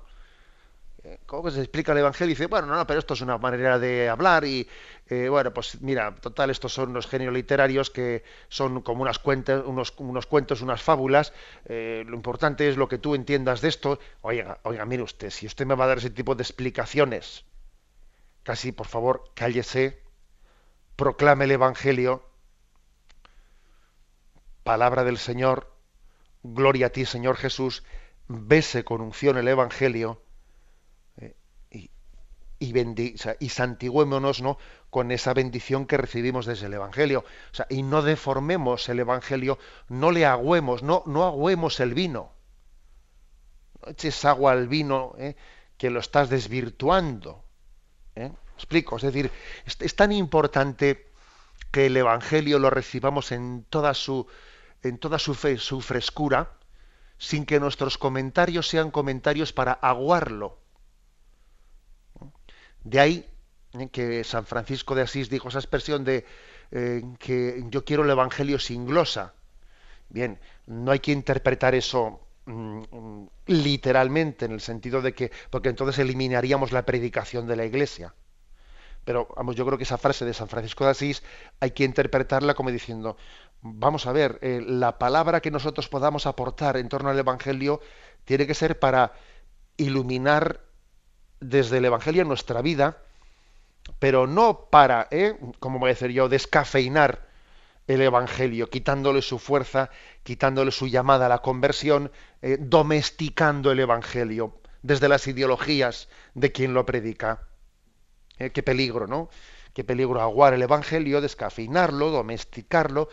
¿Cómo se explica el Evangelio? Y dice, bueno, no, no, pero esto es una manera de hablar y, eh, bueno, pues mira, total, estos son unos genios literarios que son como unas cuentas, unos, unos cuentos, unas fábulas. Eh, lo importante es lo que tú entiendas de esto. Oiga, oiga, mire usted, si usted me va a dar ese tipo de explicaciones, casi, por favor, cállese, proclame el Evangelio, palabra del Señor, gloria a ti, Señor Jesús, bese con unción el Evangelio y, santigüémonos ¿no? con esa bendición que recibimos desde el Evangelio. Y no deformemos el Evangelio, no le agüemos, no, no agüemos el vino. No eches agua al vino ¿eh? que lo estás desvirtuando. ¿eh? Explico, es decir, es, tan importante que el Evangelio lo recibamos en toda su, en toda su, fe, su frescura, sin que nuestros comentarios sean comentarios para aguarlo de ahí que San Francisco de Asís dijo esa expresión de eh, que yo quiero el Evangelio sin glosa. Bien, no hay que interpretar eso mm, literalmente en el sentido de que, porque entonces eliminaríamos la predicación de la Iglesia. Pero vamos, yo creo que esa frase de San Francisco de Asís hay que interpretarla como diciendo, vamos a ver, eh, la palabra que nosotros podamos aportar en torno al Evangelio tiene que ser para iluminar desde el Evangelio en nuestra vida, pero no para, ¿eh? como voy a decir yo, descafeinar el Evangelio, quitándole su fuerza, quitándole su llamada a la conversión, eh, domesticando el Evangelio desde las ideologías de quien lo predica. Eh, qué peligro, ¿no? Qué peligro aguar el Evangelio, descafeinarlo, domesticarlo.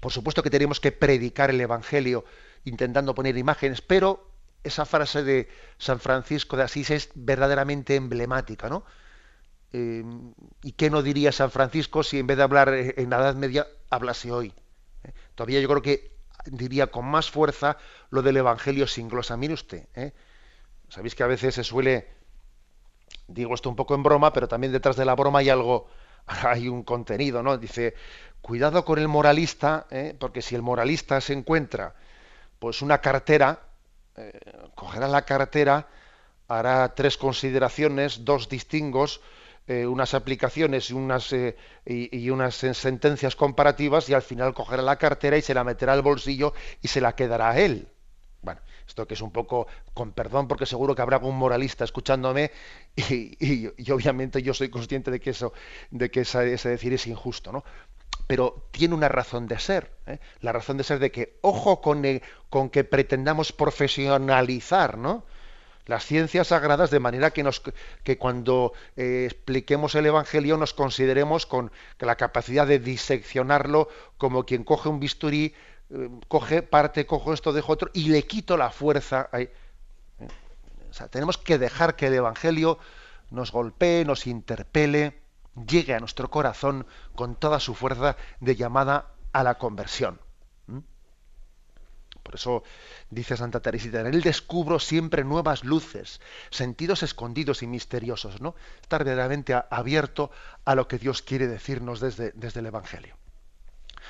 Por supuesto que tenemos que predicar el Evangelio intentando poner imágenes, pero esa frase de San Francisco de Asís es verdaderamente emblemática, ¿no? Eh, ¿Y qué no diría San Francisco si en vez de hablar en la Edad Media hablase hoy? ¿Eh? Todavía yo creo que diría con más fuerza lo del Evangelio sin glosa. Mire usted, ¿eh? sabéis que a veces se suele, digo esto un poco en broma, pero también detrás de la broma hay algo, hay un contenido, ¿no? Dice, cuidado con el moralista, porque si el moralista se encuentra pues una cartera eh, cogerá la cartera, hará tres consideraciones, dos distingos, eh, unas aplicaciones y unas, eh, y, unas sentencias comparativas y al final cogerá la cartera y se la meterá al bolsillo y se la quedará a él. Bueno, esto que es un poco, con perdón, porque seguro que habrá algún moralista escuchándome y, obviamente yo soy consciente de que eso, de que ese decir es injusto, ¿no? Pero tiene una razón de ser. ¿eh? La razón de ser de que, ojo con, con que pretendamos profesionalizar ¿no? las ciencias sagradas de manera que, nos, que cuando eh, expliquemos el Evangelio nos consideremos con la capacidad de diseccionarlo como quien coge un bisturí, eh, coge parte, cojo esto, dejo otro y le quito la fuerza. O sea, tenemos que dejar que el Evangelio nos golpee, nos interpele llegue a nuestro corazón con toda su fuerza de llamada a la conversión. ¿Mm? Por eso dice Santa Teresita, en él descubro siempre nuevas luces, sentidos escondidos y misteriosos, ¿no? Estar verdaderamente abierto a lo que Dios quiere decirnos desde, desde el Evangelio.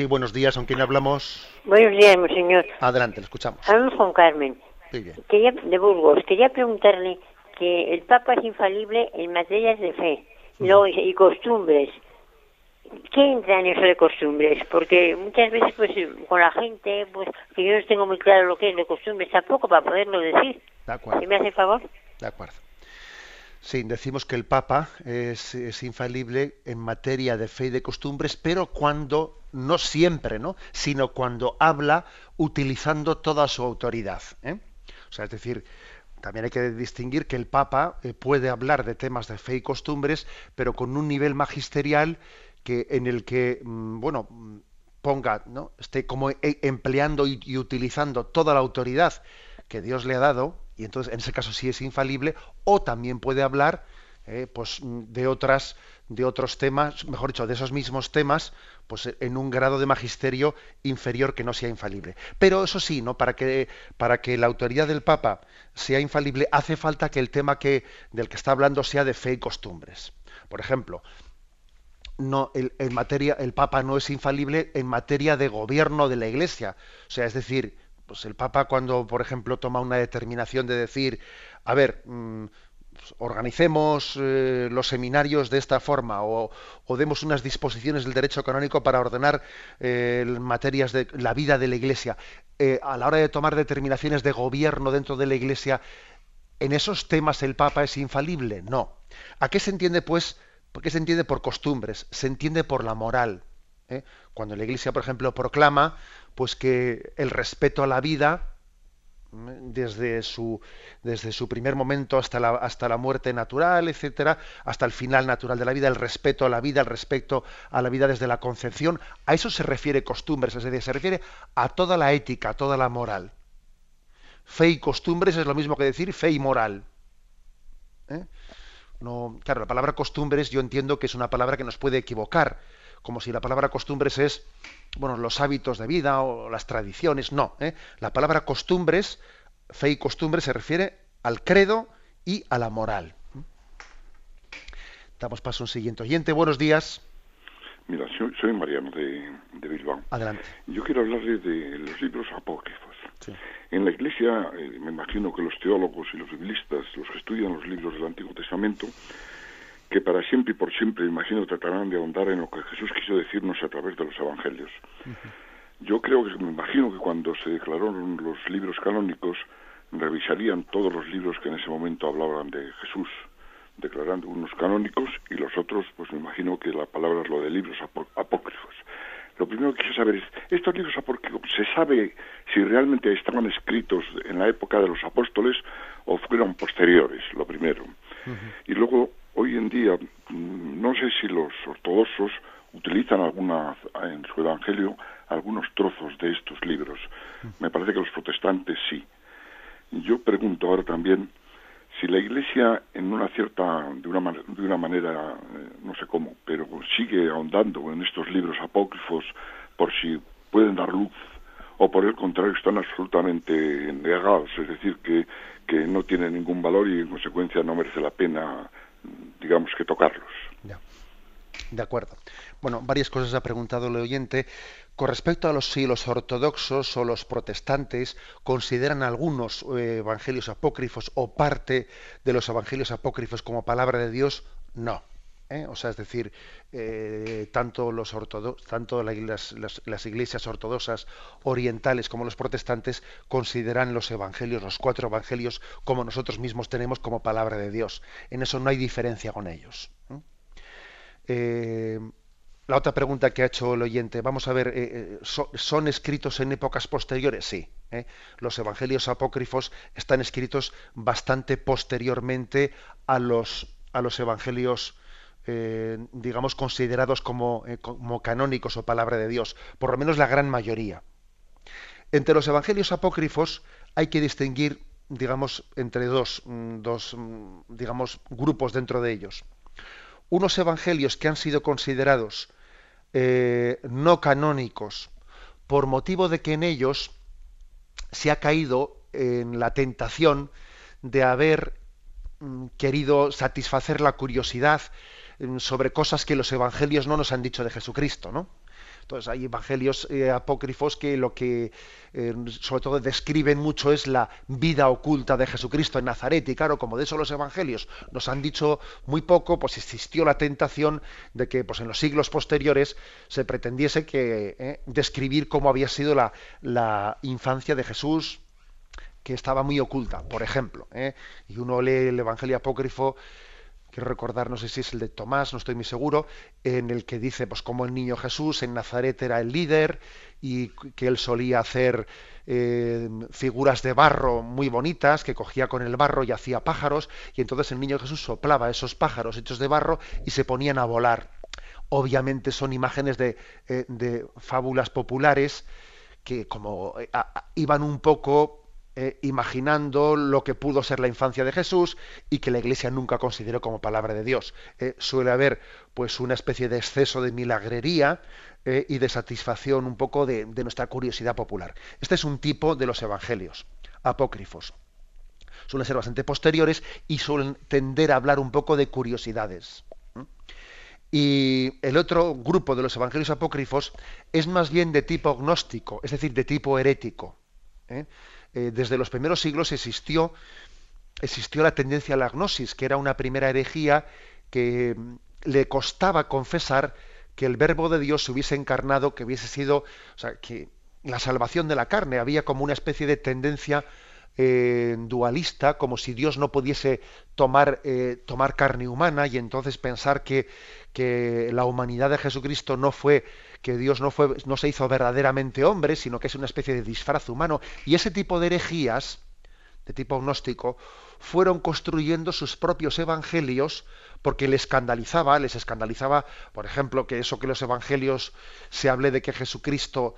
Sí, buenos días. ¿Con quién hablamos? Buenos días, señor. Adelante, le escuchamos. Hablamos con Carmen. Muy bien. Quería, de Burgos. Quería preguntarle que el Papa es infalible en materias de fe y, luego, y costumbres. ¿Qué entra en eso de costumbres? Porque muchas veces, pues, con la gente, pues, que yo no tengo muy claro lo que es de costumbres tampoco para poderlo decir. De acuerdo. ¿Sí me hace favor? De acuerdo. Sí, decimos que el Papa es, es, infalible en materia de fe y de costumbres, pero cuando, no siempre, ¿no? Sino cuando habla utilizando toda su autoridad. ¿eh? O sea, es decir, también hay que distinguir que el Papa eh, puede hablar de temas de fe y costumbres, pero con un nivel magisterial que en el que, mm, bueno, ponga, ¿no? esté como e, empleando y, utilizando toda la autoridad que Dios le ha dado, y entonces en ese caso sí es infalible, o también puede hablar eh, pues, de otras de otros temas, mejor dicho, de esos mismos temas, pues en un grado de magisterio inferior que no sea infalible. Pero eso sí, ¿no? Para que, para que la autoridad del Papa sea infalible, hace falta que el tema que, del que está hablando sea de fe y costumbres. Por ejemplo, no, el, en materia, el Papa no es infalible en materia de gobierno de la Iglesia. O sea, es decir, pues el Papa cuando, por ejemplo, toma una determinación de decir, a ver, mmm, organicemos eh, los seminarios de esta forma o, o, demos unas disposiciones del derecho canónico para ordenar eh, materias de la vida de la Iglesia. Eh, a la hora de tomar determinaciones de gobierno dentro de la Iglesia, ¿en esos temas el Papa es infalible? No. ¿A qué se entiende, pues? ¿Por qué se entiende por costumbres? Se entiende por la moral. Cuando la Iglesia, por ejemplo, proclama pues que el respeto a la vida desde su, desde su primer momento hasta la, hasta la muerte natural, etcétera, hasta el final natural de la vida, el respeto a la vida, el respeto a la vida desde la concepción, a eso se refiere costumbres, es decir, se refiere a toda la ética, a toda la moral. Fe y costumbres es lo mismo que decir fe y moral. ¿Eh? No, claro, la palabra costumbres yo entiendo que es una palabra que nos puede equivocar, como si la palabra costumbres es bueno, los hábitos de vida o las tradiciones, no. ¿eh? La palabra costumbres, fe y costumbre, se refiere al credo y a la moral. Damos paso a un siguiente oyente. Buenos días. Mira, soy, soy Mariano de, de, Bilbao. Adelante. Yo quiero hablarle de los libros apócrifos. Sí. En la Iglesia, eh, me imagino que los teólogos y los biblistas, los que estudian los libros del Antiguo Testamento, que para siempre y por siempre, imagino, tratarán de ahondar en lo que Jesús quiso decirnos a través de los evangelios. Uh -huh. Yo creo que, me imagino que cuando se declararon los libros canónicos, revisarían todos los libros que en ese momento hablaban de Jesús, declarando unos canónicos y los otros, pues me imagino que la palabra es lo de libros apó apócrifos. Lo primero que quiero saber es, ¿estos libros apócrifos se sabe si realmente estaban escritos en la época de los apóstoles o fueron posteriores? Lo primero. Uh -huh. Y luego, hoy en día no sé si los ortodoxos utilizan alguna en su evangelio algunos trozos de estos libros. Me parece que los protestantes sí. Yo pregunto ahora también si la Iglesia en una cierta de una de una manera eh, no sé cómo, pero sigue ahondando en estos libros apócrifos por si pueden dar luz o por el contrario están absolutamente negados, es decir que que no tienen ningún valor y en consecuencia no merece la pena digamos que tocarlos. Ya. De acuerdo. Bueno, varias cosas ha preguntado el oyente. Con respecto a los si los ortodoxos o los protestantes consideran algunos eh, evangelios apócrifos o parte de los evangelios apócrifos como palabra de Dios, no. ¿Eh? O sea, es decir, eh, tanto, las, iglesias ortodoxas orientales como los protestantes consideran los evangelios, los cuatro evangelios, como nosotros mismos tenemos como palabra de Dios. En eso no hay diferencia con ellos. Eh, la otra pregunta que ha hecho el oyente, vamos a ver, ¿son, ¿son, escritos en épocas posteriores? Sí. Los evangelios apócrifos están escritos bastante posteriormente a los evangelios eh, digamos, considerados como, eh, como, canónicos o palabra de Dios, por lo menos la gran mayoría. Entre los evangelios apócrifos hay que distinguir, digamos, entre dos, mm, dos mm, digamos, grupos dentro de ellos. Unos evangelios que han sido considerados eh, no canónicos por motivo de que en ellos se ha caído en la tentación de haber mm, querido satisfacer la curiosidad sobre cosas que los evangelios no nos han dicho de Jesucristo, ¿no? Entonces hay evangelios eh, apócrifos que lo que eh, sobre todo describen mucho es la vida oculta de Jesucristo en Nazaret y claro, como de eso los evangelios nos han dicho muy poco, pues existió la tentación de que pues en los siglos posteriores se pretendiese que eh, describir cómo había sido la, la infancia de Jesús que estaba muy oculta, por ejemplo. Y uno lee el Evangelio apócrifo quiero recordar, no sé si es el de Tomás, no estoy muy seguro, en el que dice, pues como el niño Jesús en Nazaret era el líder y que él solía hacer eh, figuras de barro muy bonitas, que cogía con el barro y hacía pájaros, y entonces el niño Jesús soplaba esos pájaros hechos de barro y se ponían a volar. Obviamente son imágenes de, eh, de fábulas populares que como eh, iban un poco eh, imaginando lo que pudo ser la infancia de Jesús y que la Iglesia nunca consideró como palabra de Dios. Eh, suele haber pues una especie de exceso de milagrería eh, y de satisfacción un poco de, nuestra curiosidad popular. Este es un tipo de los evangelios apócrifos. Suelen ser bastante posteriores y suelen tender a hablar un poco de curiosidades. Y el otro grupo de los evangelios apócrifos es más bien de tipo gnóstico, es decir, de tipo herético. Desde los primeros siglos existió, existió la tendencia a la gnosis, que era una primera herejía que mm, le costaba confesar que el verbo de Dios se hubiese encarnado, que hubiese sido, o sea, que la salvación de la carne, había como una especie de tendencia eh, dualista, como si Dios no pudiese tomar, eh, tomar carne humana y entonces pensar que, que la humanidad de Jesucristo no fue que Dios no, fue, no se hizo verdaderamente hombre, sino que es una especie de disfraz humano. Y ese tipo de herejías, de tipo gnóstico, fueron construyendo sus propios evangelios porque les escandalizaba, les escandalizaba, por ejemplo, que eso que los evangelios se hable de que Jesucristo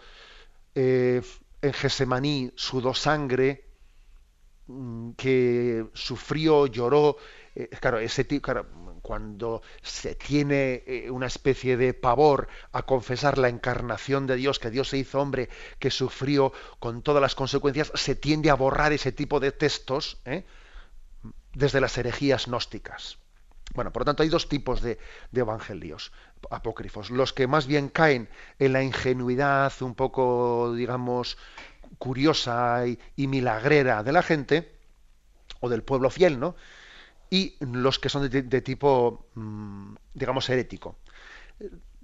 eh, en Gesemaní sudó sangre, mm, que sufrió, lloró, eh, claro, ese tipo, cuando se tiene eh, una especie de pavor a confesar la encarnación de Dios, que Dios se hizo hombre, que sufrió con todas las consecuencias, se tiende a borrar ese tipo de textos ¿eh? desde las herejías gnósticas. Bueno, por lo tanto hay dos tipos de, evangelios apócrifos. Los que más bien caen en la ingenuidad un poco, digamos, curiosa y, y milagrera de la gente, o del pueblo fiel, ¿no? Y los que son de, tipo, mm, digamos, herético.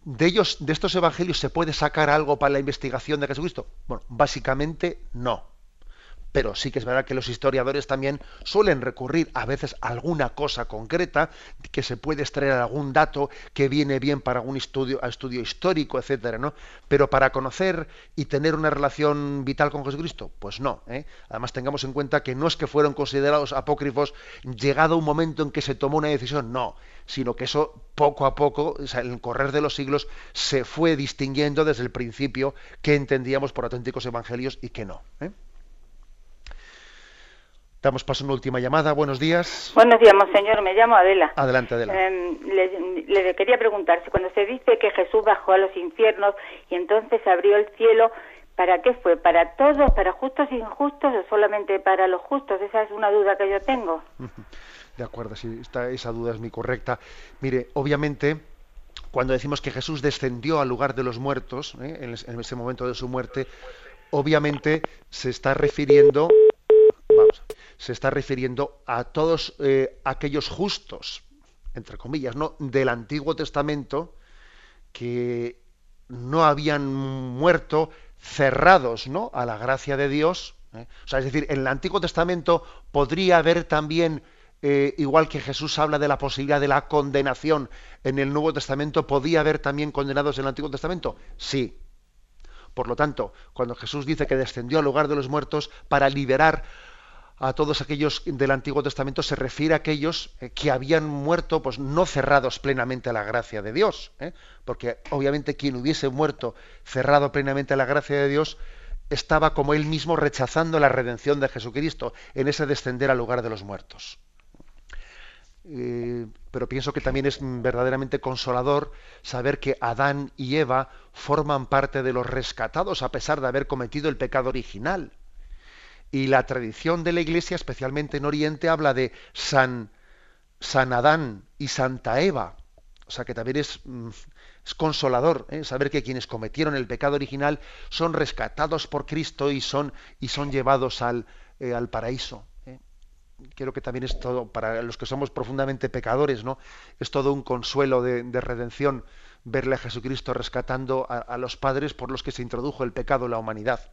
¿De ellos, de estos evangelios, se puede sacar algo para la investigación de Jesucristo? Bueno, básicamente no pero sí que es verdad que los historiadores también suelen recurrir a veces a alguna cosa concreta que se puede extraer algún dato que viene bien para algún estudio, estudio histórico, etcétera, ¿no? Pero para conocer y tener una relación vital con Jesucristo, pues no. ¿eh? Además tengamos en cuenta que no es que fueron considerados apócrifos llegado un momento en que se tomó una decisión, no, sino que eso poco a poco, en el correr de los siglos, se fue distinguiendo desde el principio que entendíamos por auténticos evangelios y que no. ¿eh? Damos paso a una última llamada. Buenos días. Buenos días, monseñor. Me llamo Adela. Adelante, Adela. Em, le, quería preguntar si cuando se dice que Jesús bajó a los infiernos y entonces abrió el cielo, ¿para qué fue? ¿Para todos, para justos e injustos o solamente para los justos? Esa es una duda que yo tengo. De acuerdo, sí, esa duda es muy correcta. Mire, obviamente, cuando decimos que Jesús descendió al lugar de los muertos, ¿eh? en ese momento de su muerte, obviamente se está refiriendo se está refiriendo a todos eh, aquellos justos, entre comillas, ¿no? del Antiguo Testamento que no habían muerto cerrados ¿no? a la gracia de Dios. ¿eh? O sea, es decir, en el Antiguo Testamento podría haber también, eh, igual que Jesús habla de la posibilidad de la condenación en el Nuevo Testamento, ¿podía haber también condenados en el Antiguo Testamento? Sí. Por lo tanto, cuando Jesús dice que descendió al lugar de los muertos para liberar a todos aquellos del Antiguo Testamento se refiere a aquellos eh, que habían muerto pues no cerrados plenamente a la gracia de Dios, ¿eh? porque obviamente quien hubiese muerto cerrado plenamente a la gracia de Dios estaba como él mismo rechazando la redención de Jesucristo en ese descender al lugar de los muertos. Eh, pero pienso que también es verdaderamente consolador saber que Adán y Eva forman parte de los rescatados a pesar de haber cometido el pecado original. Y la tradición de la Iglesia, especialmente en Oriente, habla de San, San Adán y Santa Eva, O sea que también es, mm, consolador ¿eh? saber que quienes cometieron el pecado original son rescatados por Cristo y son, y son llevados al, eh, al paraíso. ¿eh? Creo que también es todo, para los que somos profundamente pecadores, ¿no? Es todo un consuelo de, redención verle a Jesucristo rescatando a, los padres por los que se introdujo el pecado en la humanidad.